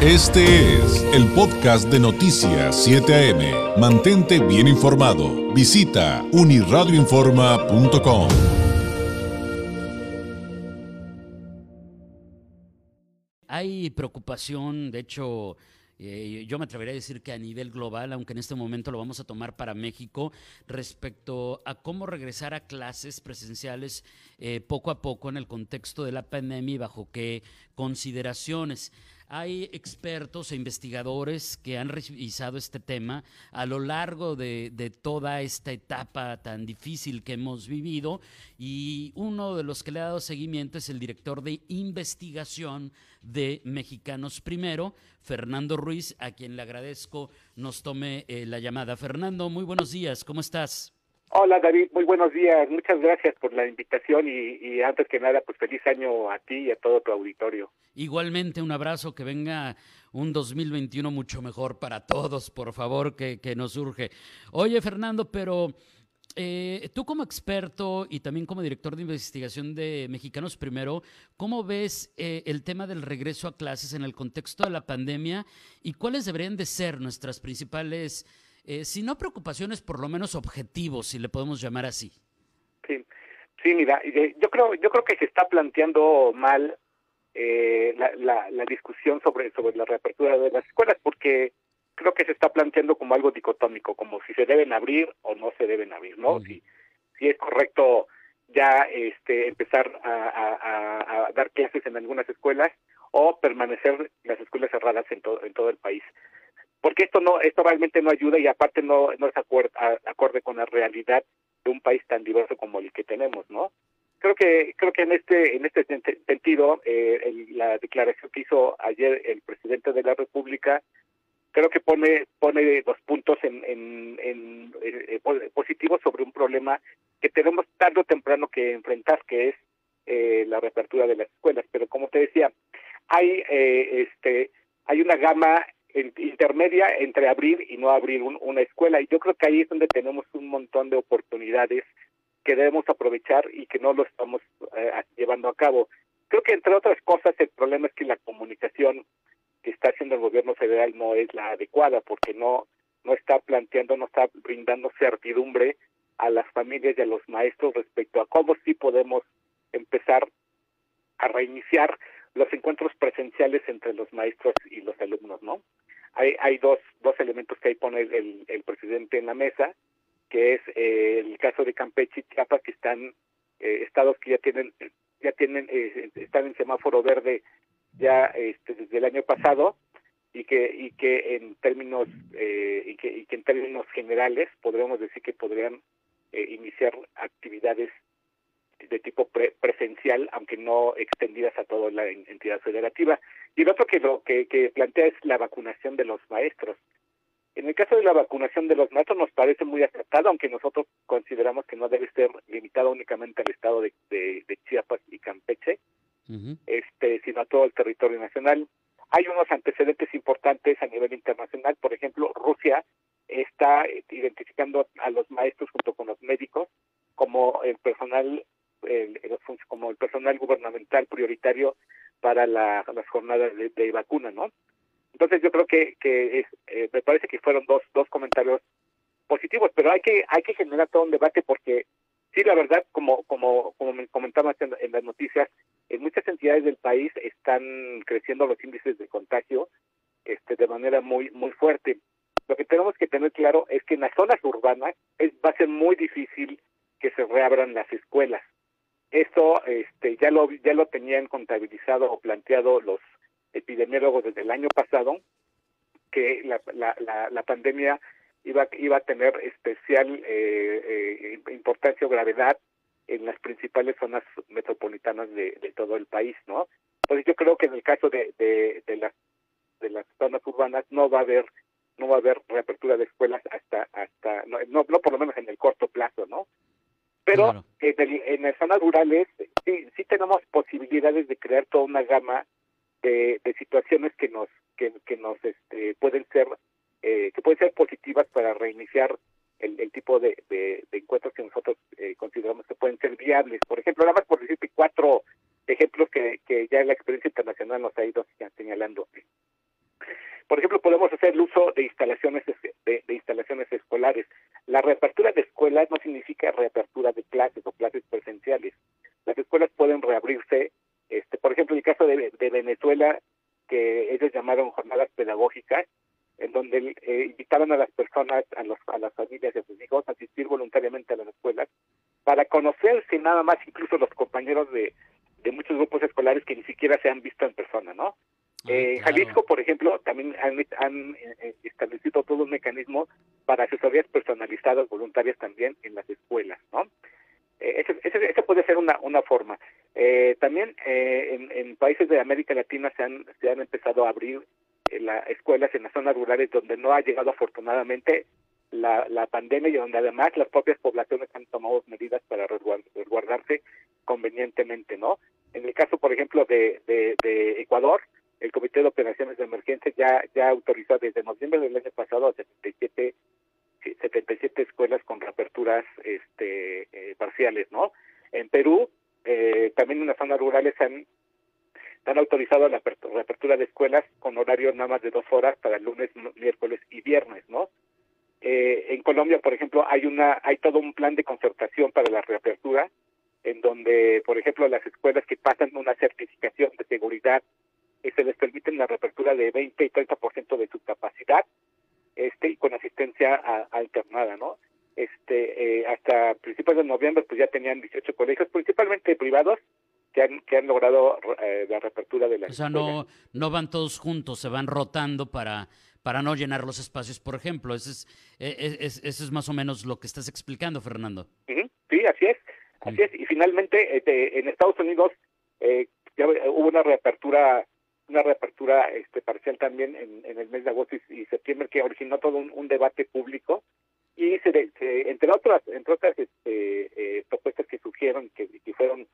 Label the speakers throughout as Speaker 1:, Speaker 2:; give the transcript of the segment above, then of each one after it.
Speaker 1: Este es el podcast de Noticias 7 AM. Mantente bien informado. Visita uniradioinforma.com.
Speaker 2: Hay preocupación, de hecho, eh, yo me atrevería a decir que a nivel global, aunque en este momento lo vamos a tomar para México, respecto a cómo regresar a clases presenciales eh, poco a poco en el contexto de la pandemia y bajo qué consideraciones. Hay expertos e investigadores que han revisado este tema a lo largo de, toda esta etapa tan difícil que hemos vivido y uno de los que le ha dado seguimiento es el director de investigación de Mexicanos Primero, Fernando Ruiz, a quien le agradezco nos tome eh, la llamada. Fernando, muy buenos días, ¿cómo estás?
Speaker 3: Hola David, muy buenos días. Muchas gracias por la invitación y, antes que nada, pues feliz año a ti y a todo tu auditorio.
Speaker 2: Igualmente un abrazo, que venga un 2021 mucho mejor para todos, por favor, que, nos urge. Oye Fernando, pero eh, tú como experto y también como director de investigación de Mexicanos Primero, ¿cómo ves eh, el tema del regreso a clases en el contexto de la pandemia y cuáles deberían de ser nuestras principales eh, si no preocupaciones, por lo menos objetivos, si le podemos llamar así.
Speaker 3: Sí, sí, mira, yo creo, yo creo que se está planteando mal eh, la, la, discusión sobre sobre la reapertura de las escuelas, porque creo que se está planteando como algo dicotómico, como si se deben abrir o no se deben abrir, ¿no? Si, si es correcto ya este empezar a, a, dar clases en algunas escuelas o permanecer las escuelas cerradas en todo en todo el país porque esto no esto realmente no ayuda y aparte no no es acorde, acorde con la realidad de un país tan diverso como el que tenemos no creo que creo que en este en este sentido eh, la declaración que hizo ayer el presidente de la república creo que pone pone dos puntos en, en, en eh, positivos sobre un problema que tenemos tarde o temprano que enfrentar que es eh, la reapertura de las escuelas. Pero como te decía hay eh, este hay una gama intermedia entre abrir y no abrir una escuela. Y yo creo que ahí es donde tenemos un montón de oportunidades que debemos aprovechar y que no lo estamos eh, llevando a cabo. Creo que entre otras cosas el problema es que la comunicación que está haciendo el gobierno federal no es la adecuada porque no no está planteando, no está brindando certidumbre a las familias y a los maestros respecto a cómo sí podemos empezar a reiniciar los encuentros presenciales entre los maestros y los alumnos, ¿no? Hay, hay dos, dos elementos que ahí pone el, el presidente en la mesa, que es eh, el caso de Campeche y Chiapas, que están eh, estados que ya tienen, ya tienen, eh, están en semáforo verde ya este, desde el año pasado y que y que en términos y que, y que en términos generales podríamos decir que podrían iniciar actividades de tipo presencial, aunque no extendidas a toda la entidad federativa. Y el otro que lo que, que plantea es la vacunación de los maestros. En el caso de la vacunación de los maestros nos parece muy acertado, aunque nosotros consideramos que no debe ser limitado únicamente al estado de, de, Chiapas y Campeche, este, sino a todo el territorio nacional. Hay unos antecedentes importantes a nivel internacional, por ejemplo, Rusia está identificando a los maestros junto con los médicos como el personal el, como el personal gubernamental prioritario para la, las jornadas de, vacuna, ¿no? Entonces yo creo que, que es, eh, me parece que fueron dos, dos comentarios positivos, pero hay que hay que generar todo un debate porque sí, la verdad, como como como me comentaba en, en las noticias, en muchas entidades del país están creciendo los índices de contagio este de manera muy muy fuerte. Lo que tenemos que tener claro es que en las zonas urbanas es, va a ser muy difícil que se reabran las escuelas. Esto este, ya ya lo tenían contabilizado o planteado los epidemiólogos desde el año pasado que la, la, la, pandemia iba iba a tener especial eh, eh, importancia o gravedad en las principales zonas metropolitanas de, de, todo el país, ¿no? Entonces yo creo que en el caso de, de, de las de las zonas urbanas no va a haber no va a haber reapertura de escuelas hasta hasta no, no, no por lo menos en el corto plazo, ¿no? Pero en, las zonas rurales sí, sí tenemos posibilidades de crear toda una gama de, situaciones que nos que, que nos este, pueden ser eh, que pueden ser positivas para reiniciar el, el tipo de, de, encuentros que nosotros eh, consideramos que pueden ser viables. Por ejemplo, nada más por decirte cuatro ejemplos que, que ya la experiencia internacional nos ha ido señalando. Por ejemplo, podemos hacer el uso de de, instalaciones escolares. La reapertura de escuelas no significa reapertura de clases o clases presenciales. Las escuelas pueden reabrirse, este, por ejemplo, en el caso de, Venezuela, que ellos llamaron jornadas pedagógicas, en donde eh, invitaban a las personas, a, los, a las familias a sus hijos a asistir voluntariamente a las escuelas para conocerse nada más incluso los compañeros de, de muchos grupos escolares que ni siquiera se han visto en persona, ¿no? Ah, eh, Jalisco, por ejemplo, también han, eh, establecido todo un mecanismo para asesorías personalizadas voluntarias también en las escuelas, ¿no? Eh, esa puede ser una, una forma. Eh, también en, en, países de América Latina se han, empezado a abrir las escuelas en las zonas rurales donde no ha llegado afortunadamente la, la pandemia y donde además las propias poblaciones han tomado medidas para resguardarse convenientemente, ¿no? En el caso, por ejemplo, de, de, Ecuador, el Comité de Operaciones de Emergencia ya ya autorizó desde noviembre del año pasado a 77 77 escuelas con reaperturas este eh, parciales, ¿no? En Perú eh, también en las zonas rurales han han autorizado la reapertura de escuelas con horario nada más de dos horas para lunes, miércoles y viernes, ¿no? Eh, en Colombia, por ejemplo, hay una hay todo un plan de concertación para la reapertura, en donde, por ejemplo, las escuelas que pasan una certificación de seguridad eh, se les permiten la reapertura de 20 y 30% de su capacidad, este y con asistencia alternada, ¿no? Este, eh, hasta principios de noviembre, pues ya tenían 18 colegios, principalmente privados, que han, que han logrado eh, la reapertura de la
Speaker 2: O sea, no, no van todos juntos, se van rotando para para no llenar los espacios, por ejemplo. Ese es, e, e, es, es más o menos lo que estás explicando, Fernando.
Speaker 3: Sí, así es. Así es. Y finalmente, este, en Estados Unidos eh, ya hubo una reapertura una reapertura este, parcial también en, en el mes de agosto y, septiembre que originó todo un, debate público y se, entre otras entre otras este, eh, propuestas que surgieron que, fueron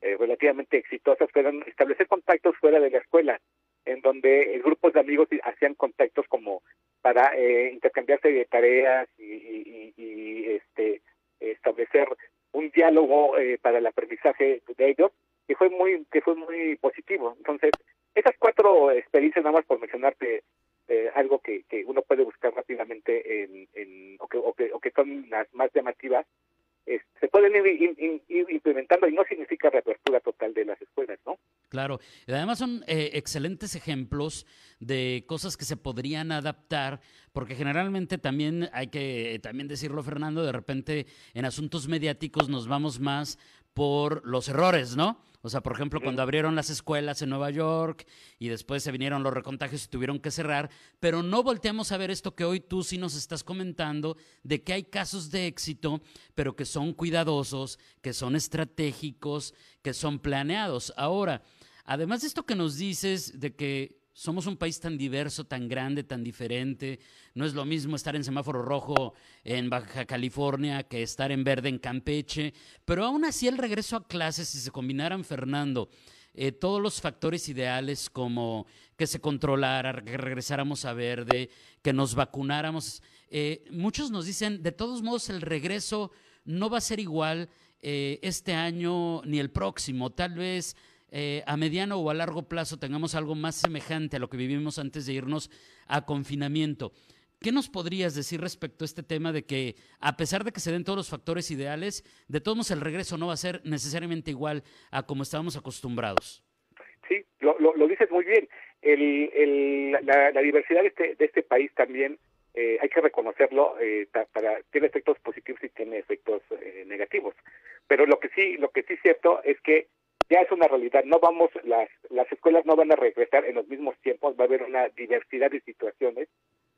Speaker 3: eh, relativamente exitosas fueron establecer contactos fuera de la escuela en donde grupos de amigos hacían contactos como para eh, intercambiarse de tareas y, este establecer un diálogo eh, para el aprendizaje de ellos que fue muy que fue muy positivo. Entonces esas cuatro experiencias nada más por mencionarte algo que, que uno puede buscar rápidamente en, en o, que, o, que, o que son las más llamativas se pueden ir, implementando y no significa reapertura total de las escuelas, ¿no?
Speaker 2: Claro, además son eh, excelentes ejemplos de cosas que se podrían adaptar, porque generalmente también hay que también decirlo, Fernando, de repente en asuntos mediáticos nos vamos más por los errores, ¿no? O sea, por ejemplo, cuando abrieron las escuelas en Nueva York y después se vinieron los recontagios y tuvieron que cerrar, pero no volteamos a ver esto que hoy tú sí nos estás comentando, de que hay casos de éxito, pero que son cuidadosos, que son estratégicos, que son planeados. Ahora, además de esto que nos dices de que somos un país tan diverso, tan grande, tan diferente. No es lo mismo estar en semáforo rojo en Baja California que estar en verde en Campeche. Pero aún así el regreso a clases, si se combinaran, Fernando, eh, todos los factores ideales como que se controlara, que regresáramos a verde, que nos vacunáramos. Eh, muchos nos dicen, de todos modos, el regreso no va a ser igual eh, este año ni el próximo. Tal vez eh, a mediano o a largo plazo tengamos algo más semejante a lo que vivimos antes de irnos a confinamiento. ¿Qué nos podrías decir respecto a este tema de que, a pesar de que se den todos los factores ideales, de todos modos el regreso no va a ser necesariamente igual a como estábamos acostumbrados?
Speaker 3: Sí, lo, dices muy bien. la, diversidad de este, de este país también eh, hay que reconocerlo, eh, para, tiene efectos positivos y tiene efectos negativos. Pero lo que sí, lo que sí es cierto es que ya es una realidad. No vamos, las, las escuelas no van a regresar en los mismos tiempos, va a haber una diversidad de situaciones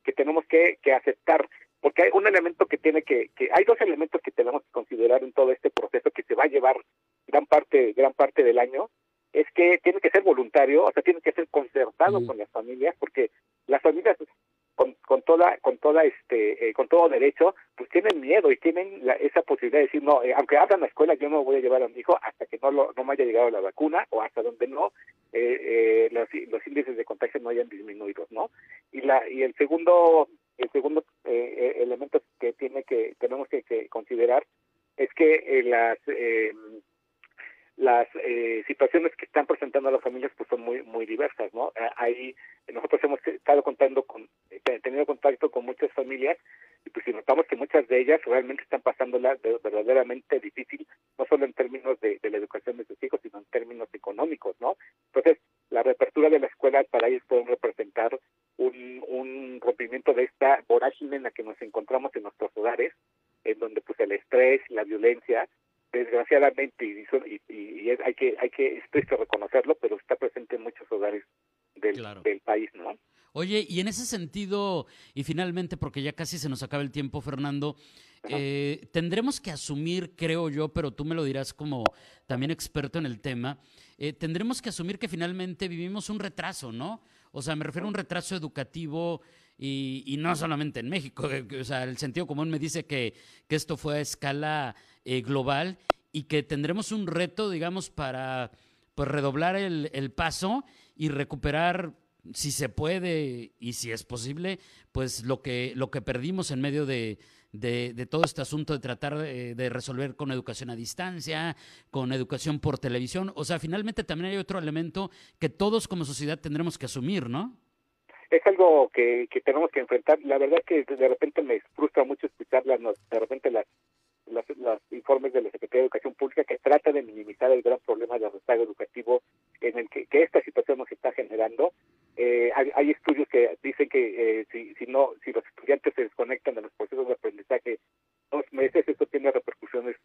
Speaker 3: que tenemos que, que aceptar, porque hay un elemento que tiene que, que, hay dos elementos que tenemos que considerar en todo este proceso que se va a llevar gran parte, gran parte del año, es que tiene que ser voluntario, o sea, tiene que ser concertado con las familias, porque las familias con, con toda con toda este eh, con todo derecho tienen miedo y tienen esa posibilidad de decir no eh, aunque abran la escuela yo no voy a llevar a mi hijo hasta que no lo, no me haya llegado la vacuna o hasta donde no eh, los, los índices de contagio no hayan disminuido no y la y el segundo el segundo elemento que tiene que tenemos que, considerar es que las las eh, situaciones que están presentando las familias pues son muy muy diversas no hay nosotros hemos estado contando con, he tenido contacto con muchas familias y pues si notamos realmente están pasándola verdaderamente difícil, no solo en términos de, la educación de sus hijos, sino en términos económicos, ¿no? Entonces, la reapertura de la escuela para ellos puede representar un, un rompimiento de esta vorágine en la que nos encontramos en nuestros hogares, en donde pues el estrés y la violencia desgraciadamente y, y, hay que hay que es triste reconocerlo pero está presente en muchos hogares del, del país no
Speaker 2: Oye, y en ese sentido, y finalmente, porque ya casi se nos acaba el tiempo, Fernando, eh, tendremos que asumir, creo yo, pero tú me lo dirás como también experto en el tema, eh, tendremos que asumir que finalmente vivimos un retraso, ¿no? O sea, me refiero a un retraso educativo y, no solamente en México, o sea, el sentido común me dice que, que esto fue a escala eh, global y que tendremos un reto, digamos, para pues, redoblar el, el paso y recuperar si se puede y si es posible, pues lo que, lo que perdimos en medio de, de, todo este asunto de tratar de, resolver con educación a distancia, con educación por televisión. O sea, finalmente también hay otro elemento que todos como sociedad tendremos que asumir, ¿no?
Speaker 3: Es algo que, que tenemos que enfrentar. La verdad que de repente me frustra mucho escuchar de repente las los, informes de la Secretaría de Educación Pública que trata de minimizar el gran problema de rezago educativo en el que, que esta situación nos está generando. Eh, hay, estudios que dicen que eh, si, si no si los estudiantes se desconectan de los procesos de aprendizaje dos meses eso tiene repercusiones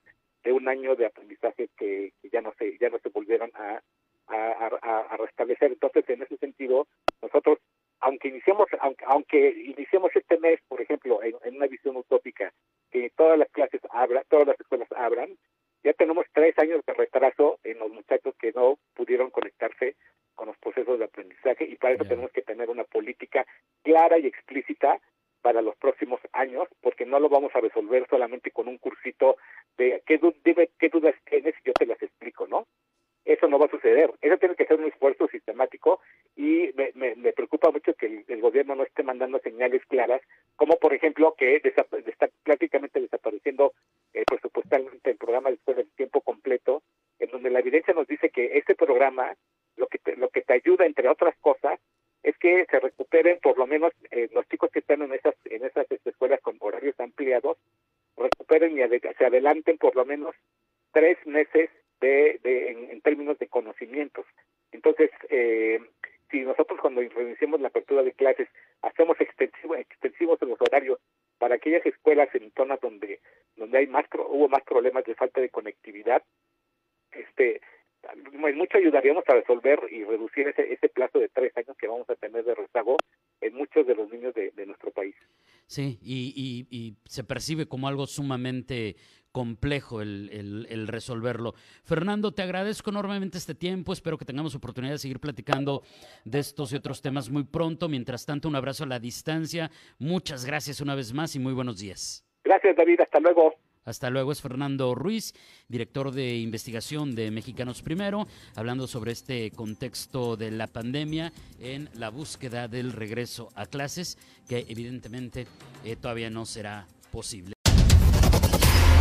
Speaker 3: de un año de aprendizaje que, se ya no se volvieron a, a, restablecer entonces en ese sentido nosotros aunque iniciemos aunque, aunque iniciemos este mes por ejemplo en, en una visión utópica que todas las clases abran todas las escuelas abran ya tenemos tres años de retraso en los muchachos que no pudieron conectarse con los procesos de aprendizaje y para eso tenemos que tener una política clara y explícita para los próximos años, porque no lo vamos a resolver solamente con un cursito de qué, qué dudas tienes y yo te las explico, ¿no? Eso no va a suceder. Eso tiene que ser un esfuerzo sistemático y me, me, preocupa mucho que el, gobierno no esté mandando señales claras, como por ejemplo que está prácticamente desapareciendo eh, presupuestalmente el programa después del tiempo completo, en donde la evidencia nos dice que este programa lo que te, lo que te ayuda entre otras cosas es que se recuperen por lo menos eh, los chicos que están en esas en esas este, escuelas con horarios ampliados recuperen y se adelanten por lo menos tres meses de, de en, términos de conocimientos entonces eh, si nosotros cuando reiniciemos la apertura de clases hacemos extensivo, extensivos en los horarios para aquellas escuelas en zonas donde donde hay más hubo más problemas de falta de conectividad este mucho ayudaríamos a resolver y reducir ese, ese plazo de tres años que vamos a tener de rezago en muchos de los niños de, nuestro país.
Speaker 2: Sí, y, y, se percibe como algo sumamente complejo el, el, resolverlo. Fernando, te agradezco enormemente este tiempo, espero que tengamos oportunidad de seguir platicando de estos y otros temas muy pronto. Mientras tanto, un abrazo a la distancia. Muchas gracias una vez más y muy buenos días.
Speaker 3: Gracias, David. Hasta luego.
Speaker 2: Hasta luego, es Fernando Ruiz, director de investigación de Mexicanos Primero, hablando sobre este contexto de la pandemia en la búsqueda del regreso a clases, que evidentemente eh, todavía no será posible.